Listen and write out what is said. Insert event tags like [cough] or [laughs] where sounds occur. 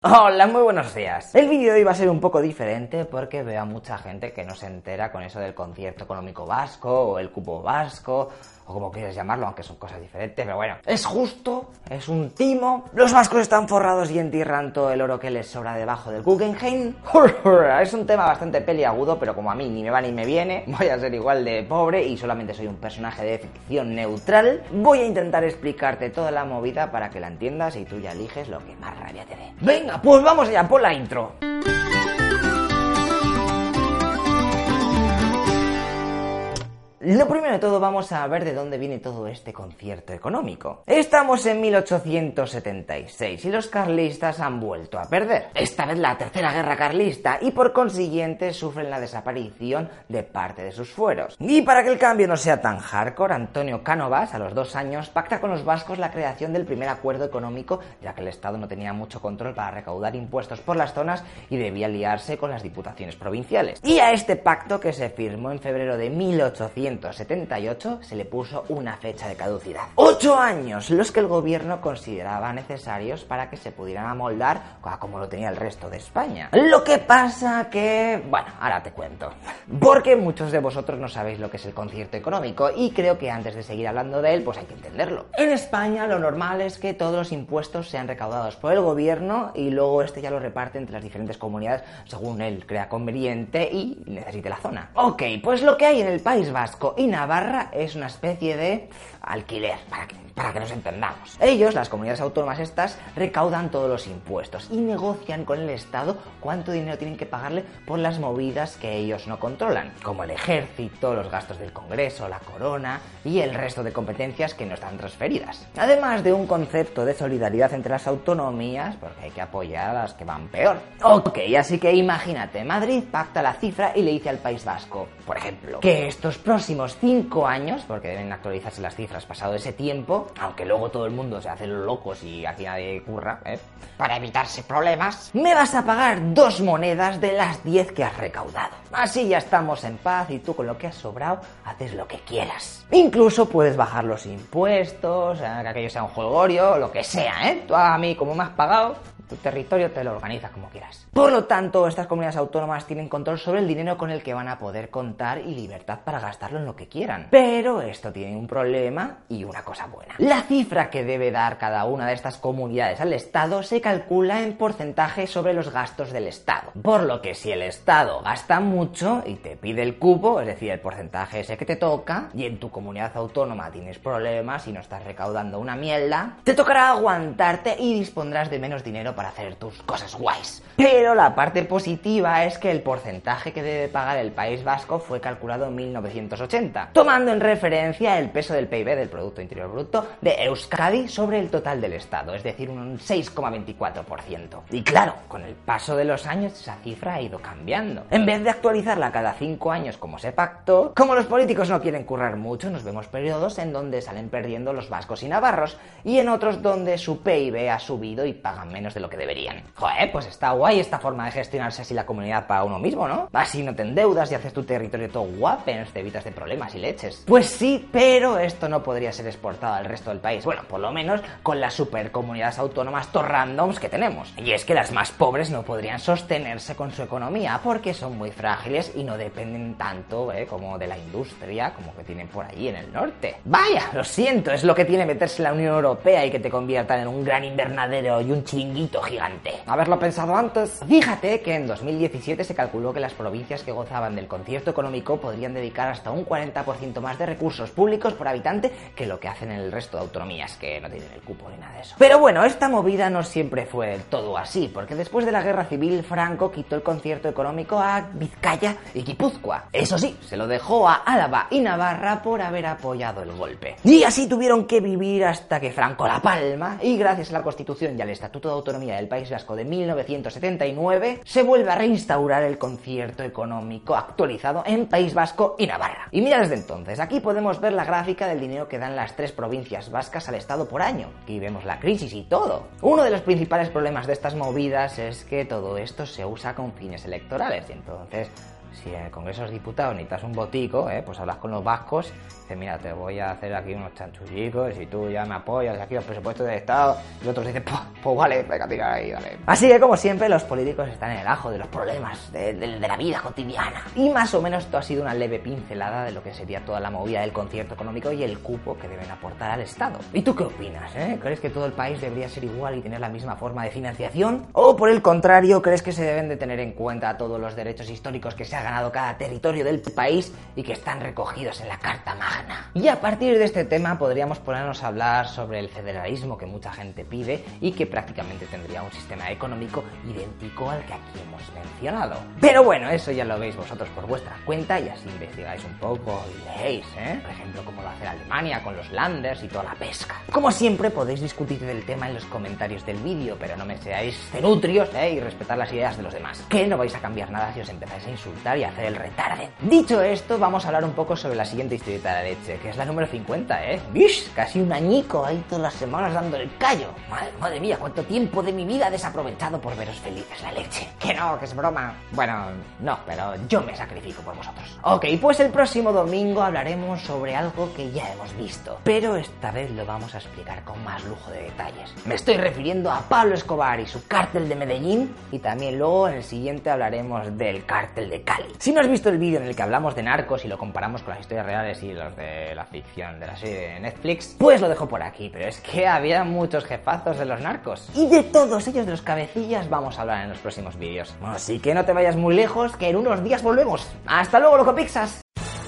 Hola, muy buenos días. El vídeo de hoy va a ser un poco diferente porque veo a mucha gente que no se entera con eso del concierto económico vasco o el cupo vasco o como quieras llamarlo, aunque son cosas diferentes, pero bueno, es justo, es un timo. Los vascos están forrados y entierran todo el oro que les sobra debajo del Guggenheim. [laughs] es un tema bastante peliagudo, pero como a mí ni me va ni me viene, voy a ser igual de pobre y solamente soy un personaje de ficción neutral. Voy a intentar explicarte toda la movida para que la entiendas y tú ya eliges lo que más rabia te dé. Venga, pues vamos allá, por la intro. Lo primero de todo vamos a ver de dónde viene todo este concierto económico. Estamos en 1876 y los carlistas han vuelto a perder. Esta vez la tercera guerra carlista y por consiguiente sufren la desaparición de parte de sus fueros. Y para que el cambio no sea tan hardcore, Antonio Cánovas a los dos años pacta con los vascos la creación del primer acuerdo económico ya que el Estado no tenía mucho control para recaudar impuestos por las zonas y debía liarse con las diputaciones provinciales. Y a este pacto que se firmó en febrero de 1800 1978 se le puso una fecha de caducidad. Ocho años, los que el gobierno consideraba necesarios para que se pudieran amoldar como lo tenía el resto de España. Lo que pasa que... Bueno, ahora te cuento. Porque muchos de vosotros no sabéis lo que es el concierto económico y creo que antes de seguir hablando de él, pues hay que entenderlo. En España lo normal es que todos los impuestos sean recaudados por el gobierno y luego este ya lo reparte entre las diferentes comunidades según él crea conveniente y necesite la zona. Ok, pues lo que hay en el País Vasco y Navarra es una especie de alquiler, para que, para que nos entendamos. Ellos, las comunidades autónomas estas, recaudan todos los impuestos y negocian con el Estado cuánto dinero tienen que pagarle por las movidas que ellos no controlan, como el ejército, los gastos del Congreso, la corona y el resto de competencias que no están transferidas. Además de un concepto de solidaridad entre las autonomías, porque hay que apoyar a las que van peor. Ok, así que imagínate, Madrid pacta la cifra y le dice al País Vasco, por ejemplo, que estos próximos cinco años, porque deben actualizarse las cifras pasado ese tiempo, aunque luego todo el mundo se hace locos y aquí nadie curra, ¿eh? para evitarse problemas, me vas a pagar dos monedas de las diez que has recaudado. Así ya estamos en paz y tú con lo que has sobrado haces lo que quieras. Incluso puedes bajar los impuestos, que aquello sea un jolgorio, lo que sea, ¿eh? Tú a mí como me pagado, tu territorio te lo organizas como quieras. Por lo tanto, estas comunidades autónomas tienen control sobre el dinero con el que van a poder contar y libertad para gastarlo en lo que quieran. Pero esto tiene un problema y una cosa buena. La cifra que debe dar cada una de estas comunidades al Estado se calcula en porcentaje sobre los gastos del Estado. Por lo que si el Estado gasta mucho y te pide el cupo, es decir, el porcentaje ese que te toca, y en tu comunidad autónoma tienes problemas y no estás recaudando una mierda, te tocará aguantarte y dispondrás de menos dinero para hacer tus cosas guays. Pero la parte positiva es que el porcentaje que debe pagar el País Vasco fue calculado en 1980, tomando en referencia el peso del PIB del Producto Interior Bruto de Euskadi sobre el total del Estado, es decir, un 6,24%. Y claro, con el paso de los años esa cifra ha ido cambiando. En vez de actualizarla cada 5 años como se pactó, como los políticos no quieren currar mucho, nos vemos periodos en donde salen perdiendo los vascos y navarros y en otros donde su PIB ha subido y pagan menos de lo que deberían. Joder, pues está guay esta forma de gestionarse así la comunidad para uno mismo, ¿no? Así no te endeudas y haces tu territorio todo guapens, te evitas de problemas y leches. Pues sí, pero esto no podría ser exportado al resto del país. Bueno, por lo menos con las supercomunidades autónomas randoms que tenemos. Y es que las más pobres no podrían sostenerse con su economía porque son muy frágiles y no dependen tanto ¿eh? como de la industria como que tienen por ahí en el norte. Vaya, lo siento, es lo que tiene meterse en la Unión Europea y que te conviertan en un gran invernadero y un chiringuito gigante. Haberlo pensado antes. Fíjate que en 2017 se calculó que las provincias que gozaban del concierto económico podrían dedicar hasta un 40% más de recursos públicos por habitante que lo que hacen en el resto de autonomías, que no tienen el cupo ni nada de eso. Pero bueno, esta movida no siempre fue todo así, porque después de la guerra civil, Franco quitó el concierto económico a Vizcaya y. Eso sí, se lo dejó a Álava y Navarra por haber apoyado el golpe. Y así tuvieron que vivir hasta que Franco la palma, y gracias a la Constitución y al Estatuto de Autonomía del País Vasco de 1979, se vuelve a reinstaurar el concierto económico actualizado en País Vasco y Navarra. Y mira desde entonces, aquí podemos ver la gráfica del dinero que dan las tres provincias vascas al Estado por año. Aquí vemos la crisis y todo. Uno de los principales problemas de estas movidas es que todo esto se usa con fines electorales y entonces si en el Congreso de Diputados necesitas un botico, ¿eh? pues hablas con los vascos, dices, mira, te voy a hacer aquí unos chanchullicos, y tú ya me apoyas aquí los presupuestos del Estado, y otros dicen, pues, pues vale, venga, tira ahí, dale. Así que, como siempre, los políticos están en el ajo de los problemas de, de, de, la vida cotidiana. Y más o menos esto ha sido una leve pincelada de lo que sería toda la movida del concierto económico y el cupo que deben aportar al Estado. ¿Y tú qué opinas? Eh? ¿Crees que todo el país debería ser igual y tener la misma forma de financiación? ¿O por el contrario, crees que se deben de tener en cuenta todos los derechos históricos que se ha ganado cada territorio del país y que están recogidos en la Carta Magna. Y a partir de este tema podríamos ponernos a hablar sobre el federalismo que mucha gente pide y que prácticamente tendría un sistema económico idéntico al que aquí hemos mencionado. Pero bueno, eso ya lo veis vosotros por vuestra cuenta y así investigáis un poco y leéis, ¿eh? Por ejemplo, cómo lo hace Alemania con los landers y toda la pesca. Como siempre, podéis discutir del tema en los comentarios del vídeo, pero no me seáis cenutrios ¿eh? y respetar las ideas de los demás. Que no vais a cambiar nada si os empezáis a insultar y hacer el retarde. Dicho esto, vamos a hablar un poco sobre la siguiente historieta de la leche, que es la número 50, ¿eh? ¡Bish! Casi un añico ahí todas las semanas dando el callo. Madre, mía, cuánto tiempo de mi vida desaprovechado por veros felices la leche. Que no, que es broma. Bueno, no, pero yo me sacrifico por vosotros. Ok, pues el próximo domingo hablaremos sobre algo que ya hemos visto, pero esta vez lo vamos a explicar con más lujo de detalles. Me estoy refiriendo a Pablo Escobar y su cártel de Medellín y también luego en el siguiente hablaremos del cártel de Cali. Si no has visto el vídeo en el que hablamos de narcos y lo comparamos con las historias reales y los de la ficción de la serie de Netflix, pues lo dejo por aquí, pero es que había muchos jefazos de los narcos. Y de todos ellos, de los cabecillas, vamos a hablar en los próximos vídeos. Así que no te vayas muy lejos, que en unos días volvemos. ¡Hasta luego, loco Pixas!